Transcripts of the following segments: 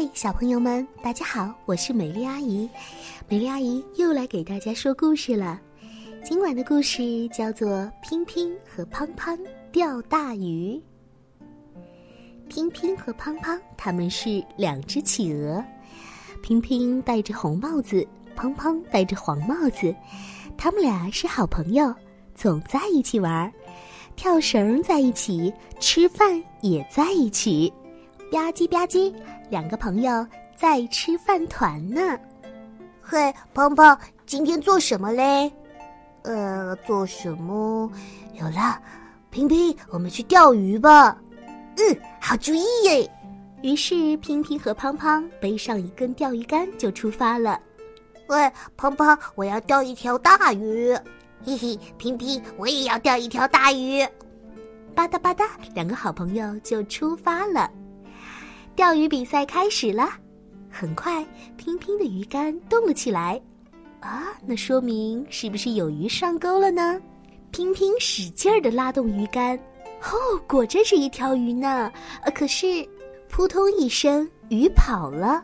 嗨，小朋友们，大家好，我是美丽阿姨。美丽阿姨又来给大家说故事了。今晚的故事叫做《乒乒和胖胖钓大鱼》。乒乒和胖胖他们是两只企鹅，乒乒戴着红帽子，乓乓戴着黄帽子，他们俩是好朋友，总在一起玩，跳绳在一起，吃饭也在一起。吧唧吧唧，两个朋友在吃饭团呢。嘿，胖胖，今天做什么嘞？呃，做什么？有了，平平，我们去钓鱼吧。嗯，好主意耶。于是，平平和胖胖背上一根钓鱼竿就出发了。喂，胖胖，我要钓一条大鱼。嘿嘿，平平，我也要钓一条大鱼。吧嗒吧嗒，两个好朋友就出发了。钓鱼比赛开始了，很快，拼拼的鱼竿动了起来，啊，那说明是不是有鱼上钩了呢？拼拼使劲儿的拉动鱼竿，哦，果真是一条鱼呢。呃，可是，扑通一声，鱼跑了。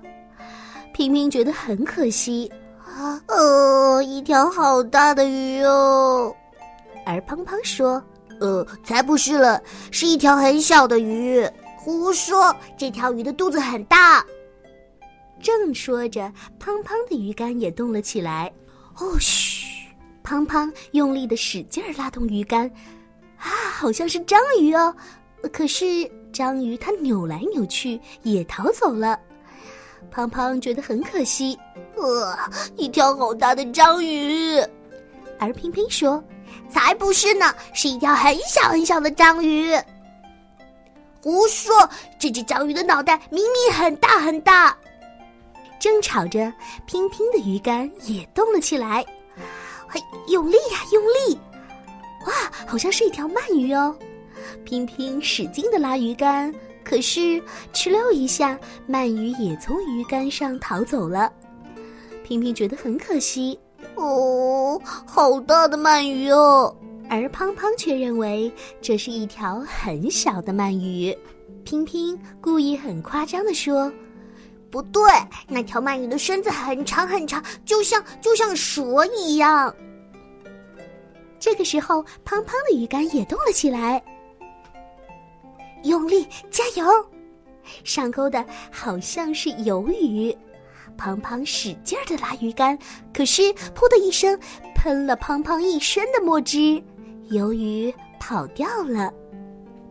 拼拼觉得很可惜，啊，哦，一条好大的鱼哦。而胖胖说：“呃，才不是了，是一条很小的鱼。”胡说！这条鱼的肚子很大。正说着，胖胖的鱼竿也动了起来。哦嘘！胖胖用力的使劲儿拉动鱼竿，啊，好像是章鱼哦。可是章鱼它扭来扭去，也逃走了。胖胖觉得很可惜。呃，一条好大的章鱼。而平平说：“才不是呢，是一条很小很小的章鱼。”胡说！这只章鱼的脑袋明明很大很大。正吵着，拼拼的鱼竿也动了起来，嘿，用力呀，用力！哇，好像是一条鳗鱼哦。拼拼使劲的拉鱼竿，可是哧溜一下，鳗鱼也从鱼竿上逃走了。拼拼觉得很可惜。哦，好大的鳗鱼哦！而胖胖却认为这是一条很小的鳗鱼，拼拼故意很夸张的说：“不对，那条鳗鱼的身子很长很长，就像就像蛇一样。”这个时候，胖胖的鱼竿也动了起来，用力加油！上钩的好像是鱿鱼，胖胖使劲的拉鱼竿，可是“噗”的一声，喷了胖胖一身的墨汁。鱿鱼跑掉了，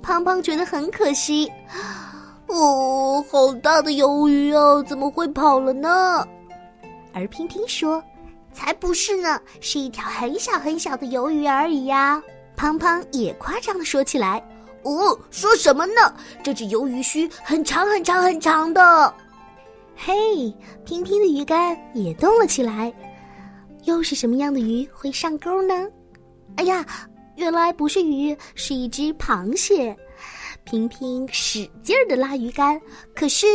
胖胖觉得很可惜。哦，好大的鱿鱼哦，怎么会跑了呢？而拼拼说：“才不是呢，是一条很小很小的鱿鱼而已呀。”胖胖也夸张的说起来：“哦，说什么呢？这只鱿鱼须很长很长很长的。”嘿，拼拼的鱼竿也动了起来。又是什么样的鱼会上钩呢？哎呀！原来不是鱼，是一只螃蟹。平平使劲儿的拉鱼竿，可是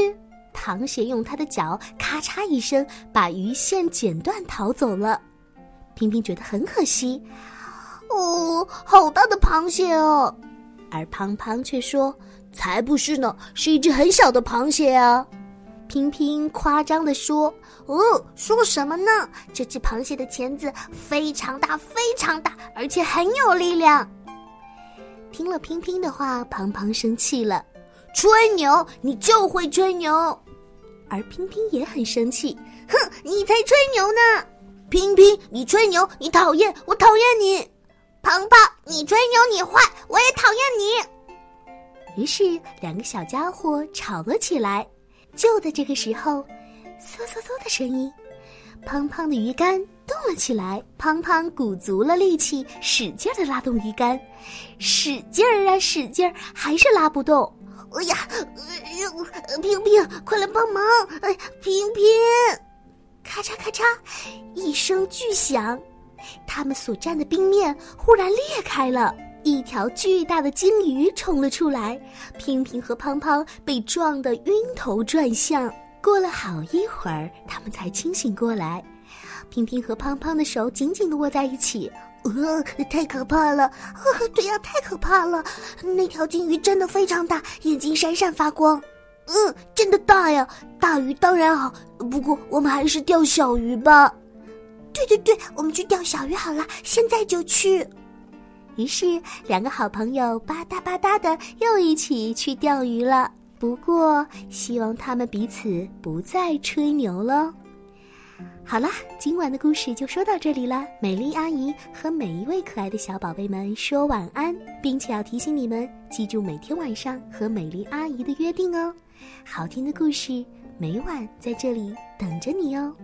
螃蟹用它的脚咔嚓一声把鱼线剪断逃走了。平平觉得很可惜，哦，好大的螃蟹哦！而胖胖却说：“才不是呢，是一只很小的螃蟹啊。”平平夸张的说：“哦，说什么呢？这只螃蟹的钳子非常大，非常大，而且很有力量。”听了平平的话，胖胖生气了：“吹牛，你就会吹牛。”而平平也很生气：“哼，你才吹牛呢！平平，你吹牛，你讨厌，我讨厌你；胖胖，你吹牛，你坏，我也讨厌你。”于是，两个小家伙吵了起来。就在这个时候，嗖嗖嗖的声音，胖胖的鱼竿动了起来。胖胖鼓足了力气，使劲的拉动鱼竿，使劲儿啊，使劲儿，还是拉不动。哎呀，平平，快来帮忙！哎，平平，咔嚓咔嚓，一声巨响，他们所站的冰面忽然裂开了。一条巨大的鲸鱼冲了出来，平平和胖胖被撞得晕头转向。过了好一会儿，他们才清醒过来。平平和胖胖的手紧紧地握在一起。呃，太可怕了！呃，对呀，太可怕了！那条鲸鱼真的非常大，眼睛闪闪发光。嗯，真的大呀！大鱼当然好，不过我们还是钓小鱼吧。对对对，我们去钓小鱼好了，现在就去。于是，两个好朋友吧嗒吧嗒的又一起去钓鱼了。不过，希望他们彼此不再吹牛喽。好啦，今晚的故事就说到这里了。美丽阿姨和每一位可爱的小宝贝们说晚安，并且要提醒你们记住每天晚上和美丽阿姨的约定哦。好听的故事每晚在这里等着你哦。